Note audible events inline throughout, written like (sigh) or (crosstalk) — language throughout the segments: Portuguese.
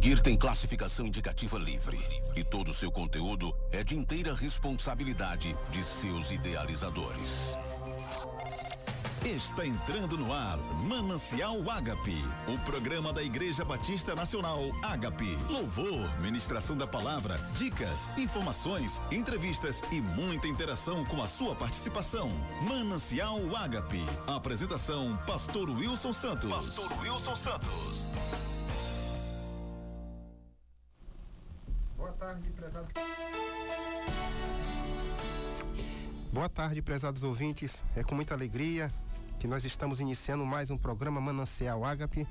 seguir tem classificação indicativa livre e todo o seu conteúdo é de inteira responsabilidade de seus idealizadores. Está entrando no ar Manancial Ágape, o programa da Igreja Batista Nacional Ágape. Louvor, ministração da palavra, dicas, informações, entrevistas e muita interação com a sua participação. Manancial Ágape. Apresentação: Pastor Wilson Santos. Pastor Wilson Santos. Tarde, prezado. Boa tarde, prezados ouvintes. É com muita alegria que nós estamos iniciando mais um programa Manancial Ágape,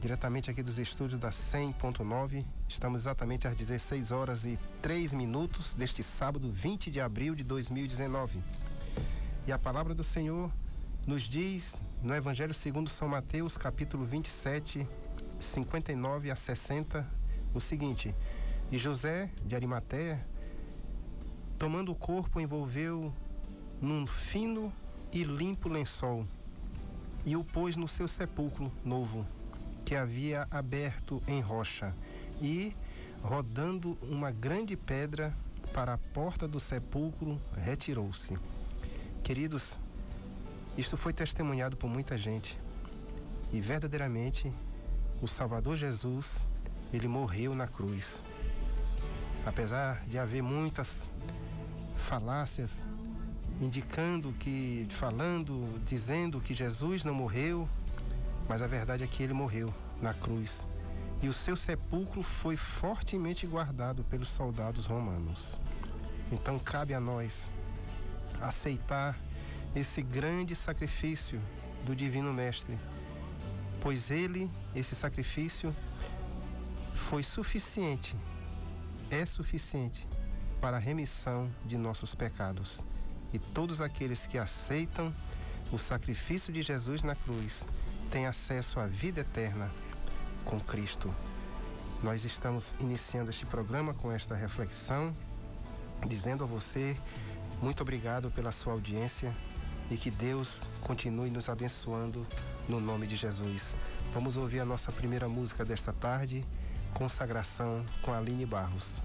diretamente aqui dos estúdios da 100.9. Estamos exatamente às 16 horas e 3 minutos deste sábado, 20 de abril de 2019. E a palavra do Senhor nos diz no Evangelho segundo São Mateus, capítulo 27, 59 a 60, o seguinte: E José de Arimateia, tomando o corpo, envolveu num fino e limpo lençol e o pôs no seu sepulcro novo, que havia aberto em rocha, e, rodando uma grande pedra para a porta do sepulcro, retirou-se. Queridos, isto foi testemunhado por muita gente. E verdadeiramente, o Salvador Jesus, ele morreu na cruz. Apesar de haver muitas falácias indicando que, falando, dizendo que Jesus não morreu, mas a verdade é que ele morreu na cruz. E o seu sepulcro foi fortemente guardado pelos soldados romanos. Então cabe a nós aceitar esse grande sacrifício do Divino Mestre, pois ele, esse sacrifício, foi suficiente, é suficiente para a remissão de nossos pecados e todos aqueles que aceitam o sacrifício de Jesus na cruz têm acesso à vida eterna com Cristo. Nós estamos iniciando este programa com esta reflexão, dizendo a você muito obrigado pela sua audiência e que Deus continue nos abençoando no nome de Jesus. Vamos ouvir a nossa primeira música desta tarde, Consagração com Aline Barros.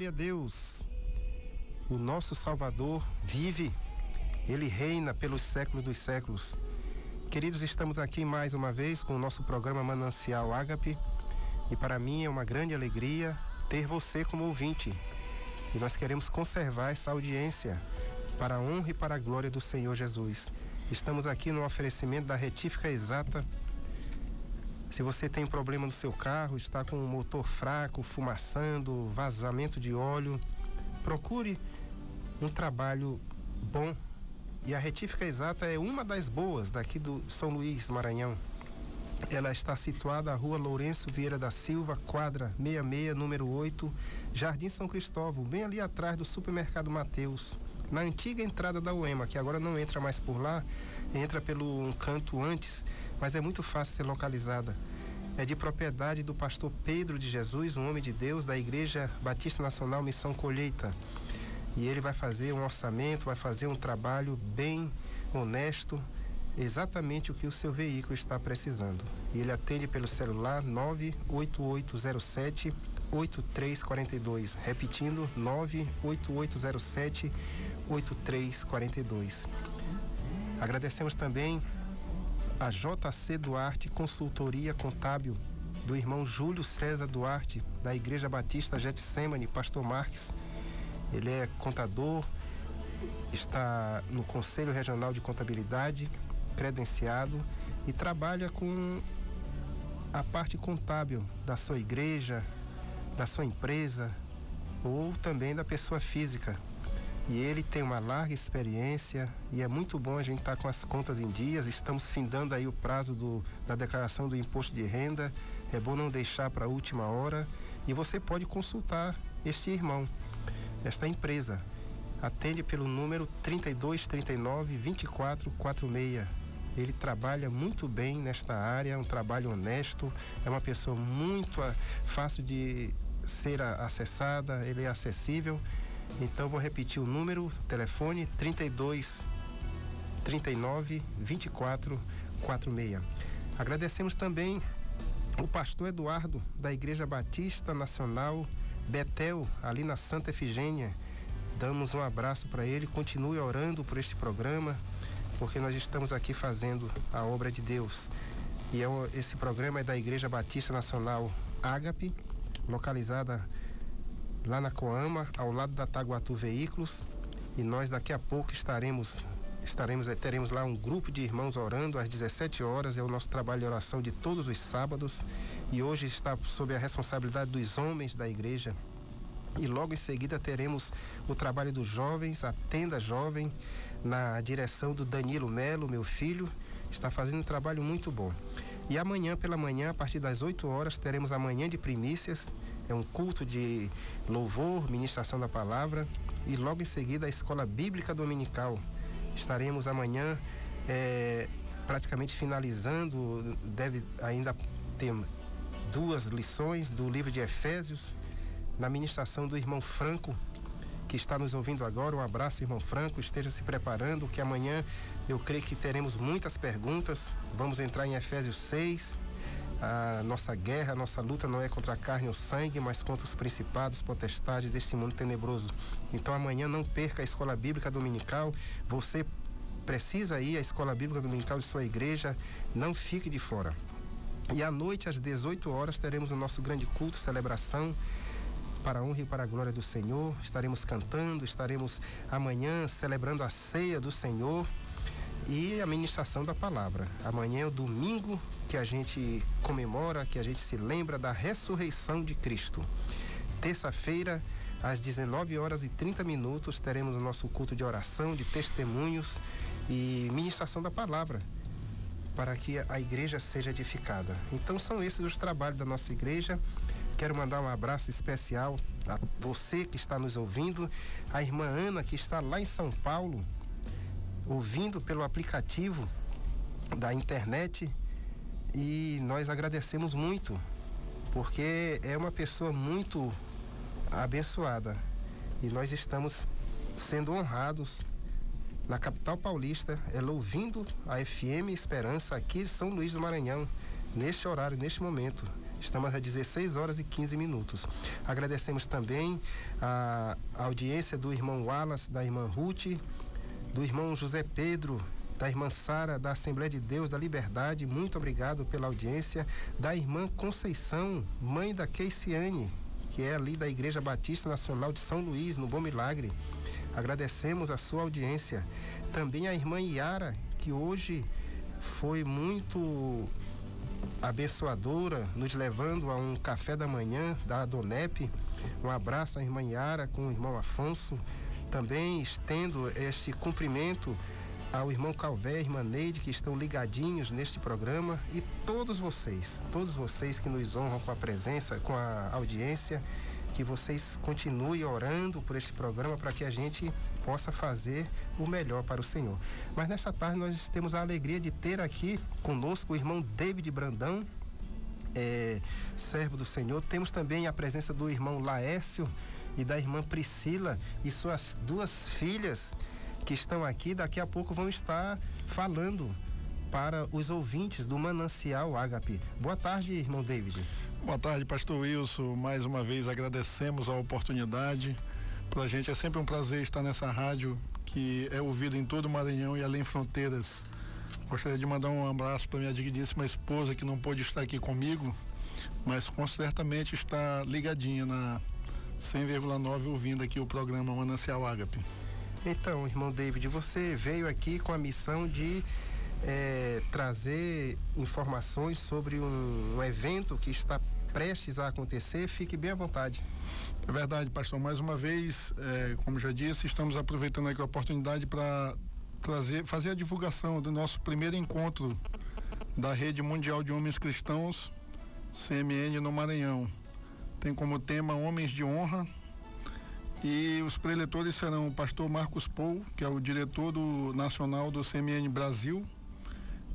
Glória a Deus. O nosso Salvador vive. Ele reina pelos séculos dos séculos. Queridos, estamos aqui mais uma vez com o nosso programa Manancial Ágape. E para mim é uma grande alegria ter você como ouvinte. E nós queremos conservar essa audiência para a honra e para a glória do Senhor Jesus. Estamos aqui no oferecimento da retífica exata. Se você tem problema no seu carro, está com o motor fraco, fumaçando, vazamento de óleo, procure um trabalho bom. E a retífica exata é uma das boas daqui do São Luís, Maranhão. Ela está situada à rua Lourenço Vieira da Silva, quadra 66, número 8, Jardim São Cristóvão, bem ali atrás do supermercado Mateus. Na antiga entrada da UEMA, que agora não entra mais por lá, entra pelo um canto antes, mas é muito fácil ser localizada. É de propriedade do pastor Pedro de Jesus, um homem de Deus da Igreja Batista Nacional Missão Colheita. E ele vai fazer um orçamento, vai fazer um trabalho bem honesto, exatamente o que o seu veículo está precisando. E ele atende pelo celular 98807 8342, repetindo 98807 8342. Agradecemos também a JC Duarte Consultoria Contábil do irmão Júlio César Duarte, da Igreja Batista Getsemane, Pastor Marques. Ele é contador, está no Conselho Regional de Contabilidade, credenciado e trabalha com a parte contábil da sua igreja, da sua empresa ou também da pessoa física. E ele tem uma larga experiência e é muito bom a gente estar tá com as contas em dias. Estamos findando aí o prazo do, da declaração do imposto de renda. É bom não deixar para a última hora. E você pode consultar este irmão, esta empresa. Atende pelo número 3239 2446 ele trabalha muito bem nesta área, é um trabalho honesto, é uma pessoa muito ah, fácil de ser acessada, ele é acessível. Então vou repetir o número, telefone 32 39 24 46. Agradecemos também o pastor Eduardo da Igreja Batista Nacional Betel, ali na Santa Efigênia. Damos um abraço para ele, continue orando por este programa porque nós estamos aqui fazendo a obra de Deus. E é, esse programa é da Igreja Batista Nacional Ágape, localizada lá na Coama, ao lado da Taguatu Veículos. E nós daqui a pouco estaremos estaremos eh, teremos lá um grupo de irmãos orando às 17 horas, é o nosso trabalho de oração de todos os sábados. E hoje está sob a responsabilidade dos homens da igreja. E logo em seguida teremos o trabalho dos jovens, a tenda jovem, na direção do Danilo Melo, meu filho, está fazendo um trabalho muito bom. E amanhã pela manhã, a partir das 8 horas, teremos a manhã de primícias, é um culto de louvor, ministração da palavra e logo em seguida a escola bíblica dominical. Estaremos amanhã é, praticamente finalizando, deve ainda ter duas lições do livro de Efésios, na ministração do irmão Franco, que está nos ouvindo agora. Um abraço, irmão Franco. Esteja se preparando, que amanhã eu creio que teremos muitas perguntas. Vamos entrar em Efésios 6. A nossa guerra, a nossa luta não é contra a carne ou sangue, mas contra os principados, potestades deste mundo tenebroso. Então amanhã não perca a escola bíblica dominical. Você precisa ir à escola bíblica dominical de sua igreja. Não fique de fora. E à noite, às 18 horas, teremos o nosso grande culto, celebração para a honra e para a glória do Senhor. Estaremos cantando, estaremos amanhã celebrando a ceia do Senhor e a ministração da palavra. Amanhã é o domingo que a gente comemora, que a gente se lembra da ressurreição de Cristo. Terça-feira, às 19 horas e 30 minutos, teremos o nosso culto de oração, de testemunhos e ministração da palavra para que a igreja seja edificada. Então são esses os trabalhos da nossa igreja. Quero mandar um abraço especial a você que está nos ouvindo, a irmã Ana que está lá em São Paulo, ouvindo pelo aplicativo da internet e nós agradecemos muito, porque é uma pessoa muito abençoada e nós estamos sendo honrados na capital paulista, ela ouvindo a FM Esperança aqui de São Luís do Maranhão, neste horário, neste momento. Estamos a 16 horas e 15 minutos. Agradecemos também a audiência do irmão Wallace, da irmã Ruth, do irmão José Pedro, da irmã Sara, da Assembleia de Deus da Liberdade, muito obrigado pela audiência, da irmã Conceição, mãe da Keiciane, que é ali da Igreja Batista Nacional de São Luís, no Bom Milagre. Agradecemos a sua audiência. Também a irmã Iara, que hoje foi muito abençoadora, nos levando a um café da manhã da Adonep. Um abraço à irmã Yara com o irmão Afonso. Também estendo este cumprimento ao irmão Calvé irmã Neide, que estão ligadinhos neste programa, e todos vocês, todos vocês que nos honram com a presença, com a audiência, que vocês continuem orando por este programa para que a gente possa fazer o melhor para o Senhor. Mas nesta tarde nós temos a alegria de ter aqui conosco o irmão David Brandão, é, servo do Senhor. Temos também a presença do irmão Laércio e da irmã Priscila e suas duas filhas que estão aqui. Daqui a pouco vão estar falando para os ouvintes do Manancial Ágape. Boa tarde, irmão David. Boa tarde, pastor Wilson. Mais uma vez agradecemos a oportunidade para a gente é sempre um prazer estar nessa rádio que é ouvida em todo o Maranhão e além fronteiras. Gostaria de mandar um abraço para minha digníssima esposa que não pôde estar aqui comigo, mas com certamente está ligadinha na 100,9 ouvindo aqui o programa Manancial Ágape. Então, irmão David, você veio aqui com a missão de é, trazer informações sobre um, um evento que está prestes a acontecer. Fique bem à vontade. É verdade, pastor. Mais uma vez, é, como já disse, estamos aproveitando aqui a oportunidade para trazer, fazer a divulgação do nosso primeiro encontro da Rede Mundial de Homens Cristãos, CMN no Maranhão. Tem como tema Homens de Honra e os preletores serão o pastor Marcos Pou, que é o diretor do, nacional do CMN Brasil,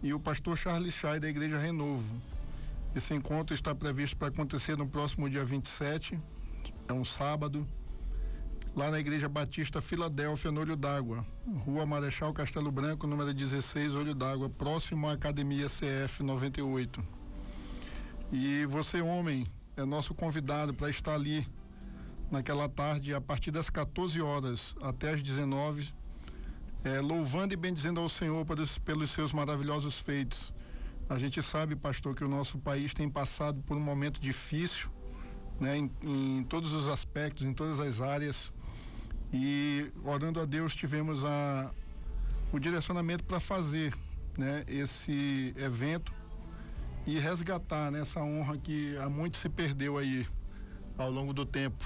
e o pastor Charles Chay, da Igreja Renovo. Esse encontro está previsto para acontecer no próximo dia 27, é um sábado, lá na Igreja Batista Filadélfia, no Olho d'Água, Rua Marechal Castelo Branco, número 16, Olho d'Água, próximo à Academia CF 98. E você, homem, é nosso convidado para estar ali naquela tarde, a partir das 14 horas até as 19, é, louvando e bendizendo ao Senhor pelos, pelos seus maravilhosos feitos. A gente sabe, pastor, que o nosso país tem passado por um momento difícil né, em, em todos os aspectos, em todas as áreas. E orando a Deus tivemos a, o direcionamento para fazer né, esse evento e resgatar né, essa honra que há muito se perdeu aí ao longo do tempo.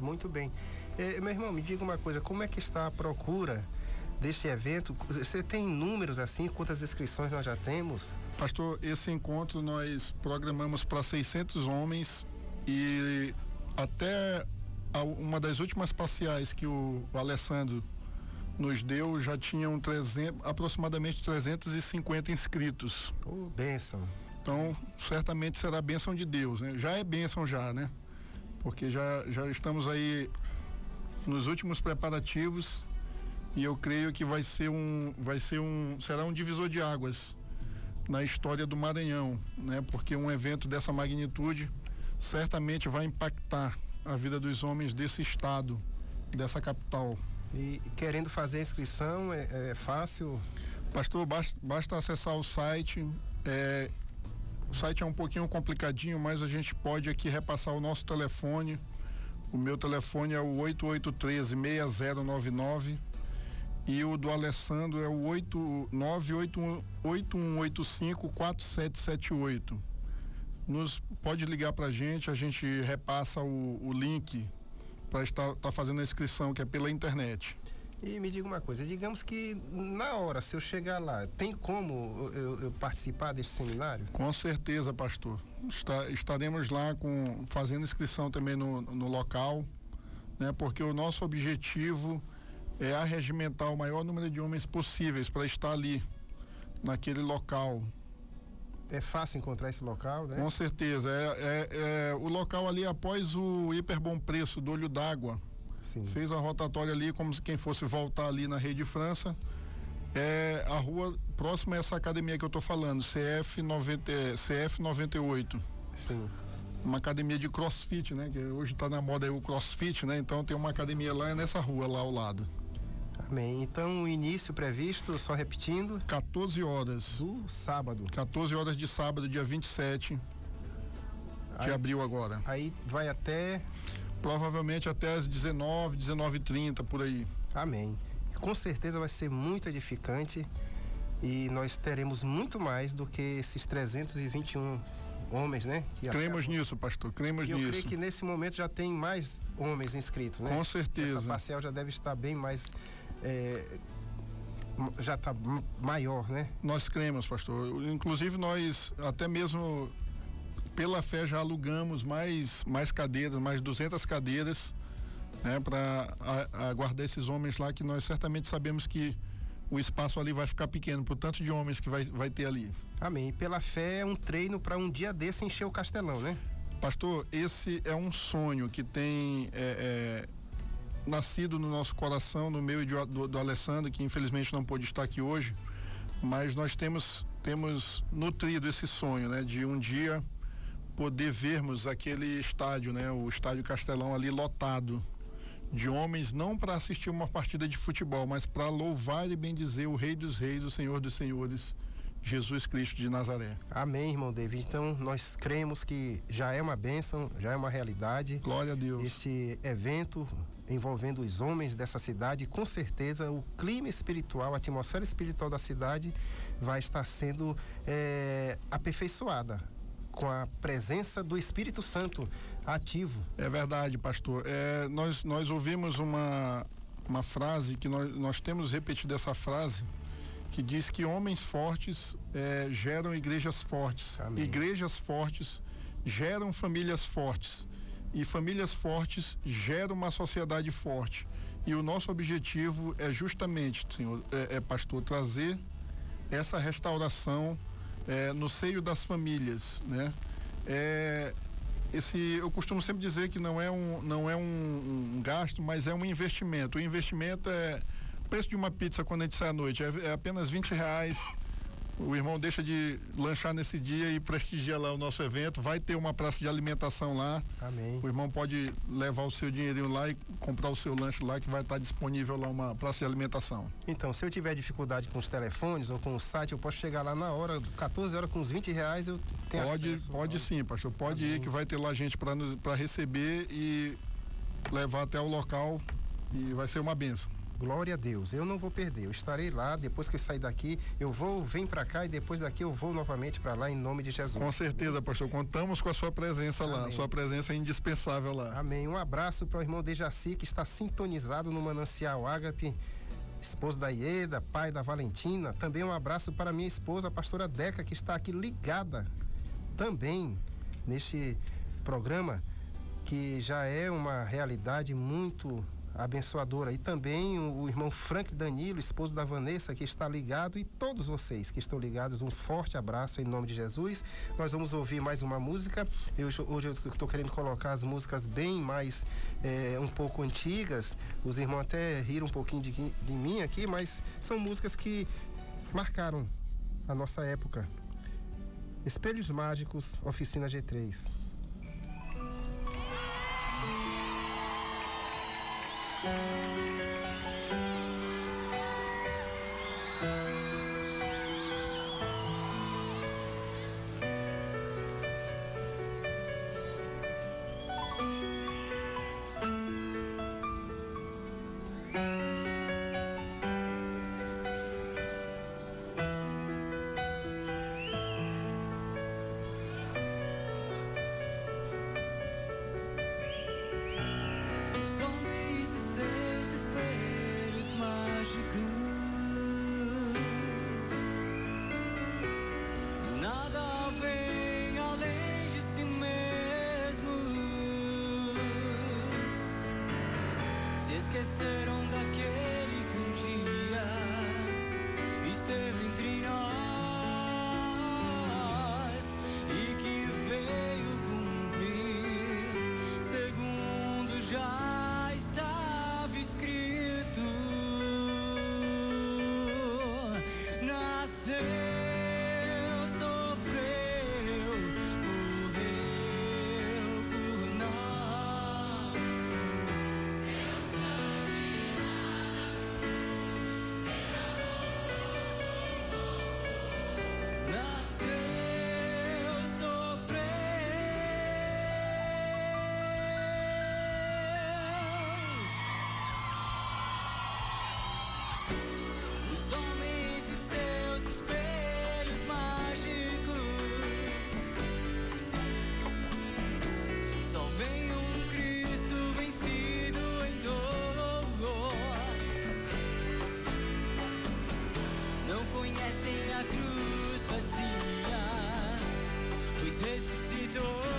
Muito bem. É, meu irmão, me diga uma coisa, como é que está a procura deste evento? Você tem números assim, quantas inscrições nós já temos? Pastor, esse encontro nós programamos para 600 homens e até uma das últimas parciais que o, o Alessandro nos deu já tinham 300, aproximadamente 350 inscritos. Oh, bênção. Então, certamente será bênção de Deus, né? Já é bênção já, né? Porque já, já estamos aí nos últimos preparativos e eu creio que vai ser um vai ser um será um divisor de águas na história do Maranhão, né? Porque um evento dessa magnitude certamente vai impactar a vida dos homens desse estado, dessa capital. E querendo fazer a inscrição é, é fácil? Pastor, basta, basta, acessar o site. É, o site é um pouquinho complicadinho, mas a gente pode aqui repassar o nosso telefone. O meu telefone é o 8813 6099 e o do Alessandro é o 8185 4778 nos pode ligar para a gente, a gente repassa o, o link para estar tá fazendo a inscrição, que é pela internet. E me diga uma coisa, digamos que na hora, se eu chegar lá, tem como eu, eu participar desse seminário? Com certeza, pastor. Está, estaremos lá com, fazendo inscrição também no, no local, né? Porque o nosso objetivo é arregimentar o maior número de homens possíveis para estar ali, naquele local, é fácil encontrar esse local, né? Com certeza. É, é, é o local ali após o hiper bom preço do olho d'água. Fez a rotatória ali como se quem fosse voltar ali na Rede França. É a rua próxima a essa academia que eu estou falando, CF 90, CF 98. Sim. Uma academia de crossfit, né? Que hoje está na moda aí o crossfit, né? Então tem uma academia lá nessa rua, lá ao lado. Amém. Então, o início previsto, só repetindo. 14 horas. Do sábado. 14 horas de sábado, dia 27 de aí, abril agora. Aí vai até. Provavelmente até as 19, 19 30 por aí. Amém. Com certeza vai ser muito edificante e nós teremos muito mais do que esses 321 homens, né? cremos nisso, pastor, cremos e nisso. Eu creio que nesse momento já tem mais homens inscritos, né? Com certeza. Essa parcial já deve estar bem mais é, já está maior, né? Nós cremos, pastor. Inclusive nós até mesmo pela fé já alugamos mais mais cadeiras, mais 200 cadeiras, né, para aguardar esses homens lá que nós certamente sabemos que o espaço ali vai ficar pequeno por tanto de homens que vai, vai ter ali. Amém. Pela fé é um treino para um dia desse encher o castelão, né? Pastor, esse é um sonho que tem é, é, nascido no nosso coração, no meu e do, do, do Alessandro, que infelizmente não pôde estar aqui hoje, mas nós temos temos nutrido esse sonho, né, de um dia poder vermos aquele estádio, né, o estádio Castelão ali lotado de homens não para assistir uma partida de futebol, mas para louvar e bendizer o Rei dos Reis, o Senhor dos Senhores, Jesus Cristo de Nazaré. Amém, irmão David. Então nós cremos que já é uma bênção, já é uma realidade. Glória a Deus. Este evento envolvendo os homens dessa cidade, com certeza o clima espiritual, a atmosfera espiritual da cidade vai estar sendo é, aperfeiçoada com a presença do Espírito Santo ativo. É verdade, pastor. É, nós, nós ouvimos uma, uma frase que nós, nós temos repetido essa frase que diz que homens fortes é, geram igrejas fortes. Amém. Igrejas fortes geram famílias fortes. E famílias fortes geram uma sociedade forte. E o nosso objetivo é justamente, senhor, é, é pastor, trazer essa restauração é, no seio das famílias, né? É, esse, eu costumo sempre dizer que não é um, não é um, um gasto, mas é um investimento. O investimento é o preço de uma pizza quando a gente sai à noite é, é apenas 20 reais o irmão deixa de lanchar nesse dia e prestigia lá o nosso evento. Vai ter uma praça de alimentação lá. Amém. O irmão pode levar o seu dinheirinho lá e comprar o seu lanche lá, que vai estar disponível lá uma praça de alimentação. Então, se eu tiver dificuldade com os telefones ou com o site, eu posso chegar lá na hora, 14 horas com os 20 reais, eu tenho pode, acesso. Pode sim, pastor. Pode Amém. ir que vai ter lá gente para receber e levar até o local e vai ser uma benção. Glória a Deus. Eu não vou perder. Eu estarei lá. Depois que eu sair daqui, eu vou, vem para cá e depois daqui eu vou novamente para lá em nome de Jesus. Com certeza, pastor. Contamos com a sua presença Amém. lá. Sua presença é indispensável lá. Amém. Um abraço para o irmão Dejaci que está sintonizado no Manancial Ágape esposo da Ieda, pai da Valentina. Também um abraço para minha esposa, a pastora Deca, que está aqui ligada também neste programa, que já é uma realidade muito abençoadora. E também o, irmão Frank Danilo, esposo da Vanessa, que está ligado, e todos vocês que estão ligados, um forte abraço em nome de Jesus. Nós vamos ouvir mais uma música. Eu, hoje eu estou querendo colocar as músicas bem mais é, um pouco antigas. Os irmãos até riram um pouquinho de, de mim aqui, mas são músicas que marcaram a nossa época. Espelhos Mágicos, Oficina G3. Música conhecem a cruz vazia, pois ressuscitou.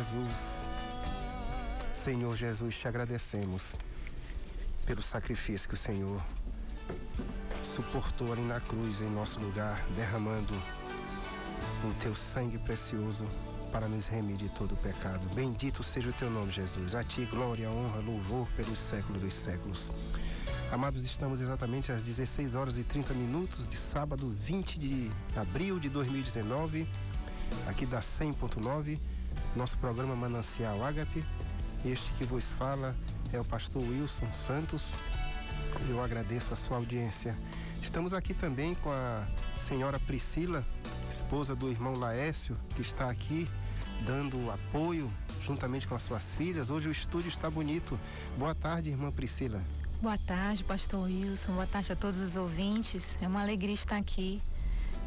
Jesus. Senhor Jesus, te agradecemos pelo sacrifício que o Senhor suportou ali na cruz em nosso lugar, derramando o teu sangue precioso para nos remir de todo o pecado. Bendito seja o teu nome, Jesus. A ti glória, honra, louvor pelos séculos dos séculos. Amados, estamos exatamente às 16 horas e 30 minutos de sábado 20 de abril de 2019, aqui da 100.9, nosso programa Manancial Ágape. Este que vos fala é o pastor Wilson Santos. Eu agradeço a sua audiência. Estamos aqui também com a senhora Priscila, esposa do irmão Laécio, que está aqui dando apoio juntamente com as suas filhas. Hoje o estúdio está bonito. Boa tarde, irmã Priscila. Boa tarde, pastor Wilson. Boa tarde a todos os ouvintes. É uma alegria estar aqui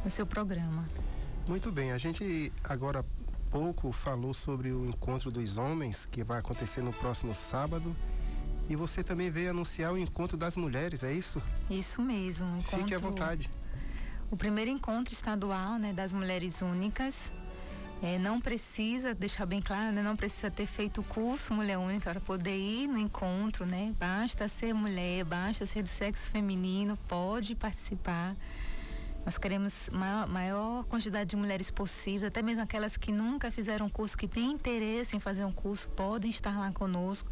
no seu programa. Muito bem, a gente agora pouco falou sobre o encontro dos homens que vai acontecer no próximo sábado. E você também veio anunciar o encontro das mulheres, é isso? Isso mesmo. Encontro... Fique à vontade. O primeiro encontro estadual né, das mulheres únicas é, não precisa, deixar bem claro, né, não precisa ter feito o curso Mulher Única para poder ir no encontro, né? Basta ser mulher, basta ser do sexo feminino, pode participar. Nós queremos maior, maior quantidade de mulheres possível, até mesmo aquelas que nunca fizeram curso, que têm interesse em fazer um curso, podem estar lá conosco.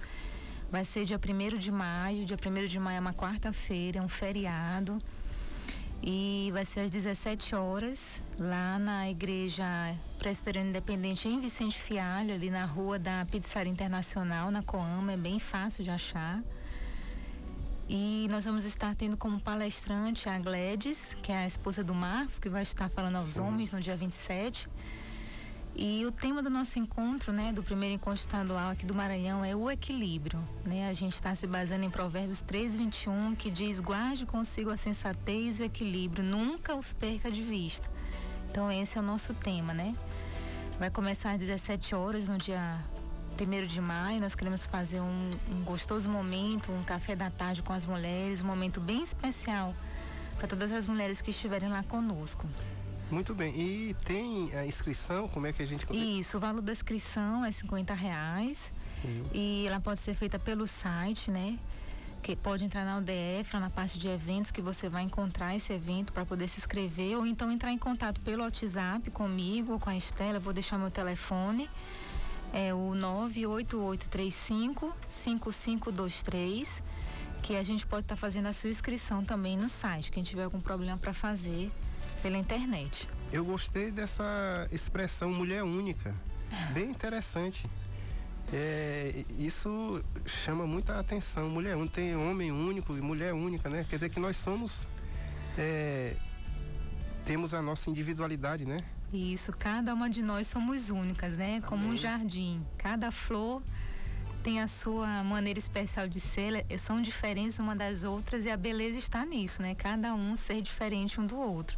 Vai ser dia 1 de maio, dia 1 de maio é uma quarta-feira, é um feriado. E vai ser às 17 horas, lá na Igreja Presbiteriana Independente em Vicente Fialho, ali na rua da Pizzaria Internacional, na Coama, é bem fácil de achar. E nós vamos estar tendo como palestrante a Gledes, que é a esposa do Marcos, que vai estar falando aos Sim. homens no dia 27. E o tema do nosso encontro, né, do primeiro encontro estadual aqui do Maranhão é o equilíbrio, né? A gente está se baseando em Provérbios 3:21, que diz: "Guarde consigo a sensatez e o equilíbrio, nunca os perca de vista". Então esse é o nosso tema, né? Vai começar às 17 horas no dia 1 de maio. Nós queremos fazer um, um gostoso momento, um café da tarde com as mulheres, um momento bem especial para todas as mulheres que estiverem lá conosco. Muito bem. E tem a inscrição? Como é que a gente. Isso, o valor da inscrição é 50 reais. Sim. E ela pode ser feita pelo site, né? Que pode entrar na UDF, lá na parte de eventos, que você vai encontrar esse evento para poder se inscrever, ou então entrar em contato pelo WhatsApp comigo ou com a Estela. Eu vou deixar meu telefone. É o 98835 5523 que a gente pode estar tá fazendo a sua inscrição também no site. Quem tiver algum problema para fazer, pela internet. Eu gostei dessa expressão mulher única. Bem interessante. É, isso chama muita atenção. Mulher única, tem homem único e mulher única, né? Quer dizer que nós somos. É, temos a nossa individualidade, né? Isso, cada uma de nós somos únicas, né? Como Amém. um jardim. Cada flor tem a sua maneira especial de ser, são diferentes uma das outras e a beleza está nisso, né? Cada um ser diferente um do outro.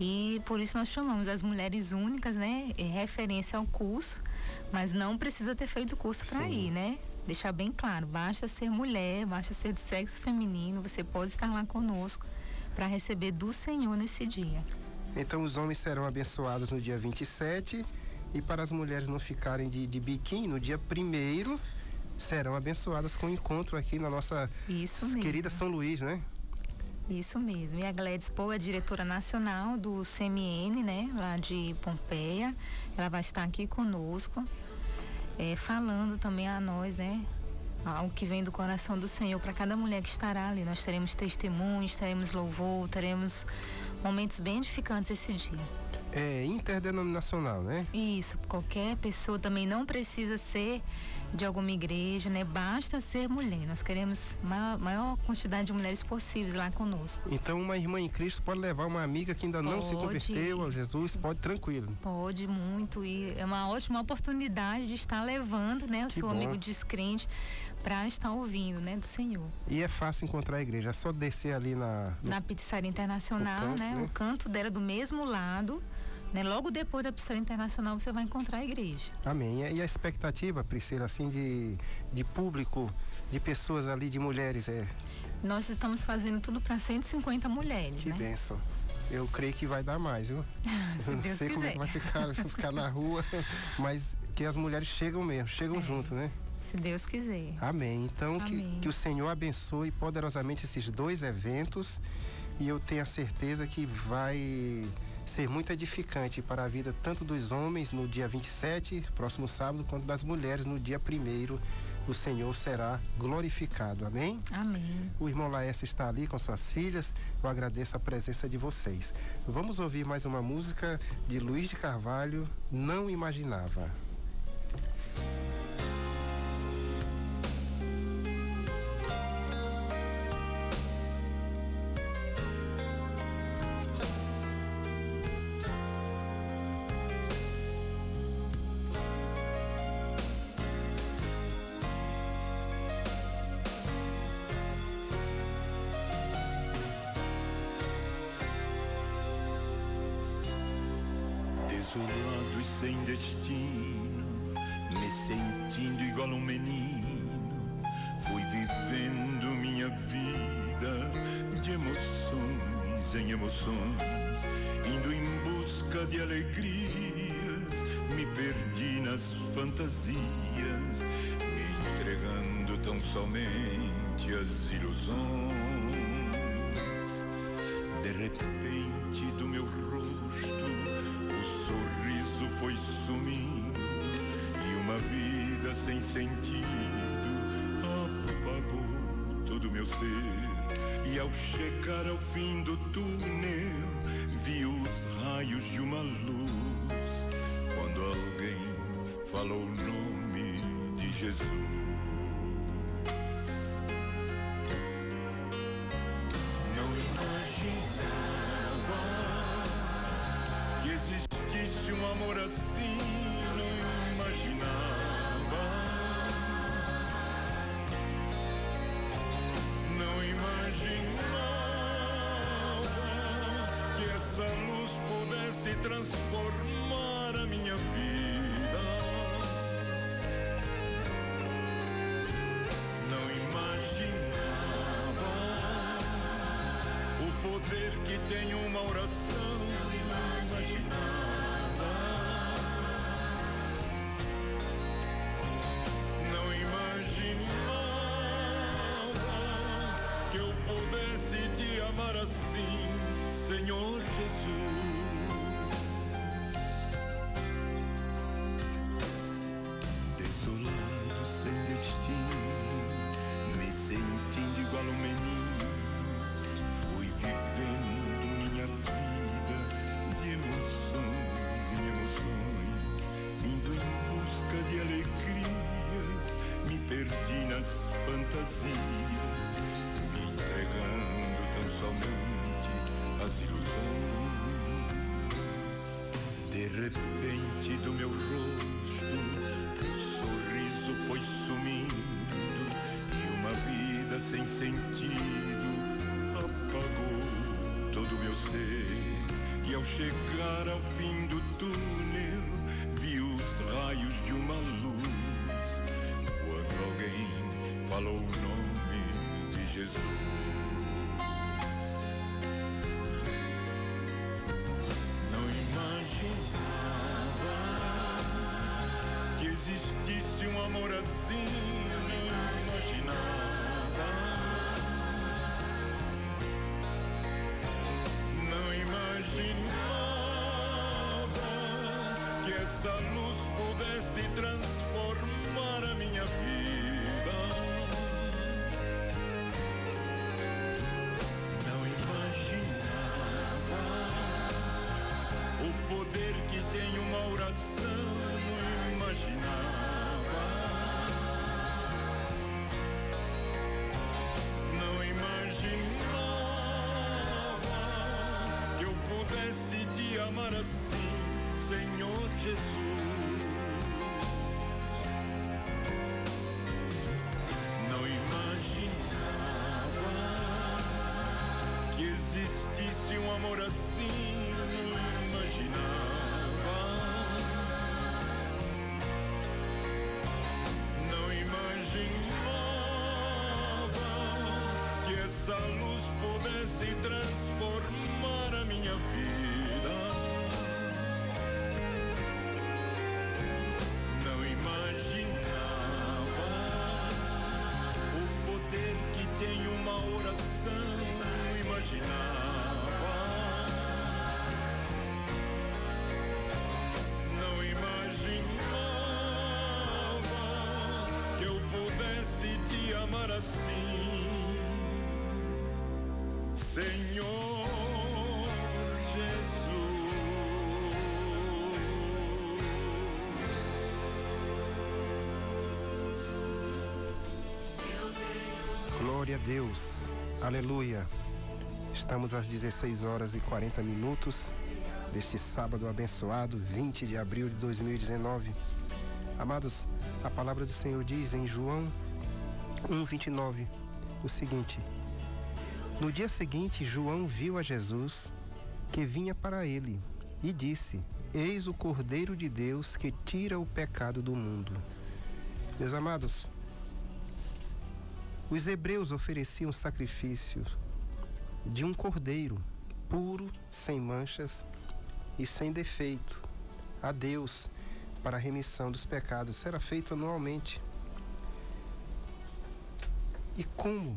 E por isso nós chamamos as mulheres únicas, né? Em referência ao curso, mas não precisa ter feito o curso para ir, né? Deixar bem claro, basta ser mulher, basta ser do sexo feminino, você pode estar lá conosco para receber do Senhor nesse dia. Então os homens serão abençoados no dia 27 e para as mulheres não ficarem de, de biquíni no dia primeiro serão abençoadas com o encontro aqui na nossa querida São Luís, né? Isso mesmo. E a Gladys Poe é diretora nacional do CMN, né, lá de Pompeia. Ela vai estar aqui conosco, é, falando também a nós, né, algo que vem do coração do Senhor para cada mulher que estará ali. Nós teremos testemunhos, teremos louvor, teremos momentos bem edificantes esse dia. É interdenominacional, né? Isso. Qualquer pessoa também não precisa ser de alguma igreja, né? Basta ser mulher. Nós queremos maior, maior quantidade de mulheres possíveis lá conosco. Então, uma irmã em Cristo pode levar uma amiga que ainda pode, não se converteu a Jesus, pode tranquilo. Pode muito e é uma ótima oportunidade de estar levando, né, o que seu bom. amigo descrente para estar ouvindo, né, do Senhor. E é fácil encontrar a igreja, é só descer ali na no, na pizzaria internacional, canto, né? né? O canto dela do mesmo lado. Né? Logo depois da Pizzaria Internacional você vai encontrar a igreja. Amém. E a expectativa, Priscila, assim, de, de público, de pessoas ali, de mulheres, é? Nós estamos fazendo tudo para 150 mulheres, que né? bênção. eu creio que vai dar mais, viu? (laughs) Se não Deus sei como é que vai ficar, ficar na rua, (laughs) mas que as mulheres chegam mesmo, chegam É. junto, né? Se Deus quiser. Amém. Então, que, Amém. que o Senhor abençoe poderosamente esses dois eventos e eu tenho a certeza que vai ser muito edificante para a vida tanto dos homens no dia 27, próximo sábado, quanto das mulheres no dia 1 O Senhor será glorificado. Amém? Amém. O irmão Laércio está ali com suas filhas. Eu agradeço a presença de vocês. Vamos ouvir mais uma música de Luiz de Carvalho, Não Imaginava. Sem destino, me sentindo igual um menino, fui vivendo minha vida de emoções em emoções, indo em busca de alegrias, me perdi nas fantasias, me entregando tão somente às ilusões. De repente do meu foi sumindo e uma vida sem sentido apagou todo meu ser. E ao chegar ao fim do túnel vi os raios de uma luz quando alguém falou o nome de Jesus. Transformar a minha vida. Não imaginava o poder que tem uma oração. Nome amar assim. Senhor Jesus. Glória a Deus. Aleluia. Estamos às 16 horas e 40 minutos deste sábado abençoado, 20 de abril de 2019. Amados, a palavra do Senhor diz em João 1:29 o seguinte: No dia seguinte, João viu a Jesus que vinha para ele e disse: Eis o Cordeiro de Deus que tira o pecado do mundo. Meus amados, os hebreus ofereciam sacrifícios de um cordeiro puro, sem manchas e sem defeito a Deus para a remissão dos pecados. Era feito anualmente. E como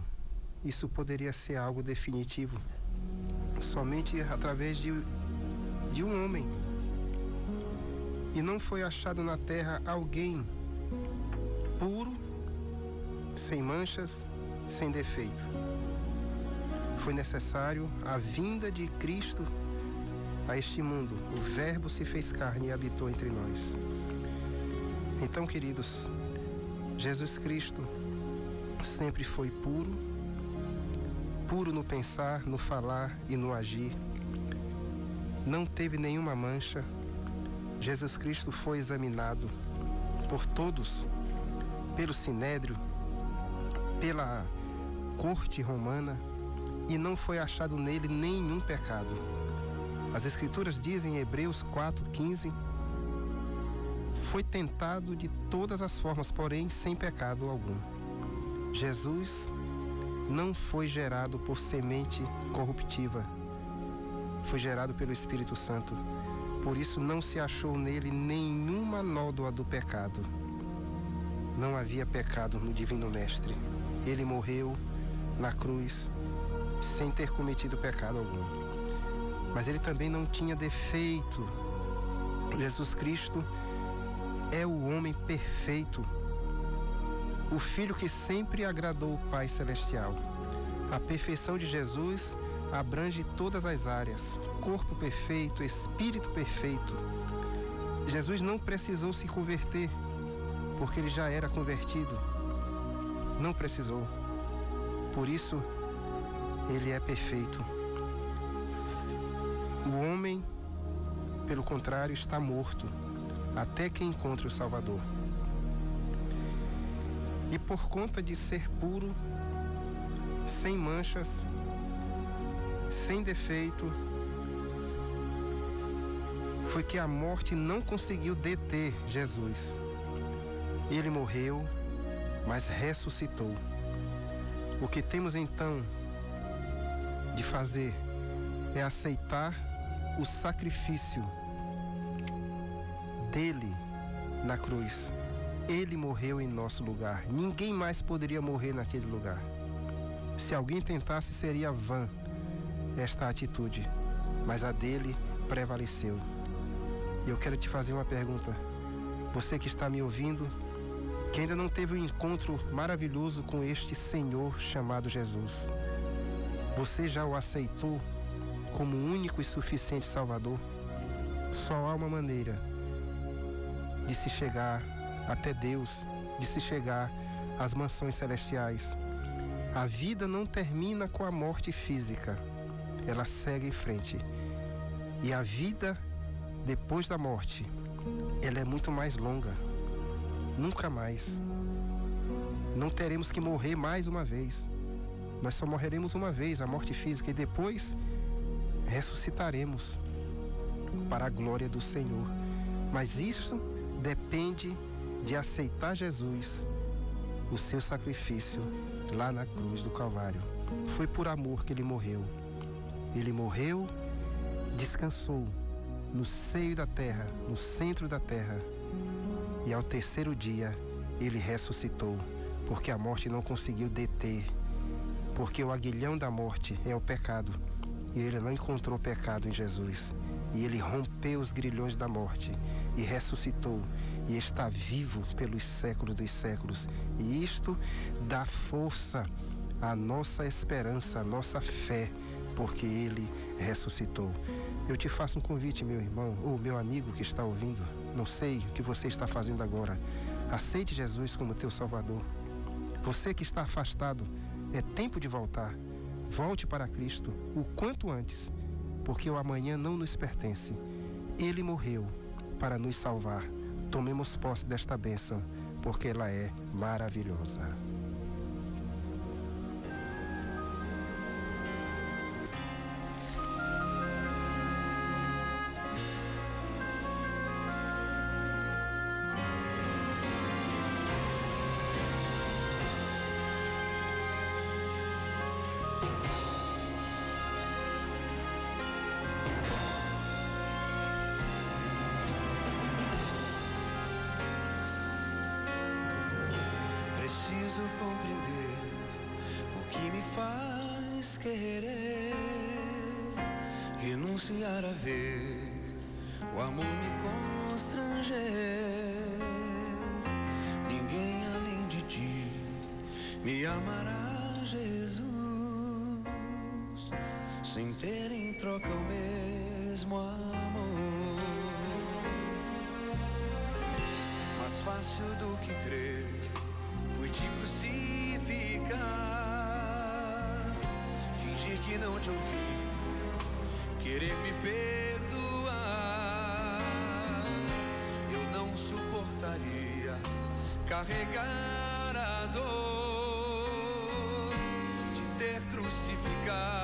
isso poderia ser algo definitivo? Somente através de, de um homem. E não foi achado na terra alguém puro, sem manchas, sem defeito. Foi necessário a vinda de Cristo a este mundo. O Verbo se fez carne e habitou entre nós. Então, queridos, Jesus Cristo sempre foi puro, puro no pensar, no falar e no agir. Não teve nenhuma mancha. Jesus Cristo foi examinado por todos, pelo sinédrio, pela corte romana, e não foi achado nele nenhum pecado. As Escrituras dizem em Hebreus 4,15: Foi tentado de todas as formas, porém sem pecado algum. Jesus não foi gerado por semente corruptiva, foi gerado pelo Espírito Santo. Por isso não se achou nele nenhuma nódoa do pecado. Não havia pecado no Divino Mestre. Ele morreu na cruz sem ter cometido pecado algum. Mas ele também não tinha defeito. Jesus Cristo é o homem perfeito, o filho que sempre agradou o Pai Celestial. A perfeição de Jesus abrange todas as áreas: corpo perfeito, espírito perfeito. Jesus não precisou se converter, porque ele já era convertido. Não precisou. Por isso, ele é perfeito. O homem, pelo contrário, está morto até que encontre o Salvador. E por conta de ser puro, sem manchas, sem defeito, foi que a morte não conseguiu deter Jesus. Ele morreu, mas ressuscitou. O que temos então de fazer é aceitar o sacrifício dele na cruz. Ele morreu em nosso lugar. Ninguém mais poderia morrer naquele lugar. Se alguém tentasse, seria vã esta atitude, mas a dele prevaleceu. E eu quero te fazer uma pergunta. Você que está me ouvindo, que ainda não teve um encontro maravilhoso com este Senhor chamado Jesus, você já o aceitou como único e suficiente Salvador? Só há uma maneira de se chegar até Deus, de se chegar às mansões celestiais. A vida não termina com a morte física, ela segue em frente. E a vida depois da morte, ela é muito mais longa. Nunca mais. Não teremos que morrer mais uma vez. Nós só morreremos uma vez, a morte física, e depois ressuscitaremos para a glória do Senhor. Mas isso depende de aceitar Jesus, o seu sacrifício lá na cruz do Calvário. Foi por amor que ele morreu. Ele morreu descansou no seio da terra, no centro da terra. E ao terceiro dia ele ressuscitou, porque a morte não conseguiu deter, porque o aguilhão da morte é o pecado, e ele não encontrou pecado em Jesus. E ele rompeu os grilhões da morte e ressuscitou e está vivo pelos séculos dos séculos. E isto dá força à nossa esperança, à nossa fé, porque ele ressuscitou. Eu te faço um convite, meu irmão ou meu amigo que está ouvindo. Não sei o que você está fazendo agora. Aceite Jesus como teu Salvador. Você que está afastado, é tempo de voltar. Volte para Cristo o quanto antes, porque o amanhã não nos pertence. Ele morreu para nos salvar. Tomemos posse desta bênção, porque ela é maravilhosa. a ver o amor me constranger. Ninguém além de ti me amará, Jesus, sem ter em troca o mesmo amor. Mais fácil do que crer, fui te crucificar, fingir que não te ouvi querer me perdoar. Eu não suportaria carregar a dor de ter crucificado.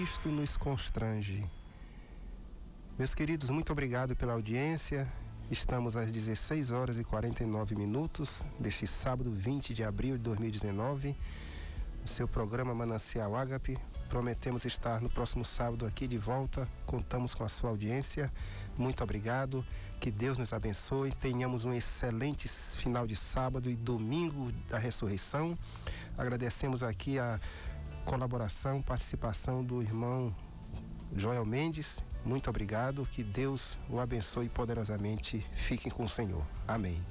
Cristo nos constrange. Meus queridos, muito obrigado pela audiência. Estamos às 16 horas e 49 minutos deste sábado 20 de abril de 2019. O seu programa Manancial Ágape. Prometemos estar no próximo sábado aqui de volta. Contamos com a sua audiência. Muito obrigado. Que Deus nos abençoe. Tenhamos um excelente final de sábado e domingo da ressurreição. Agradecemos aqui a colaboração, participação do irmão Joel Mendes. Muito obrigado. Que Deus o abençoe poderosamente. Fiquem com o Senhor. Amém.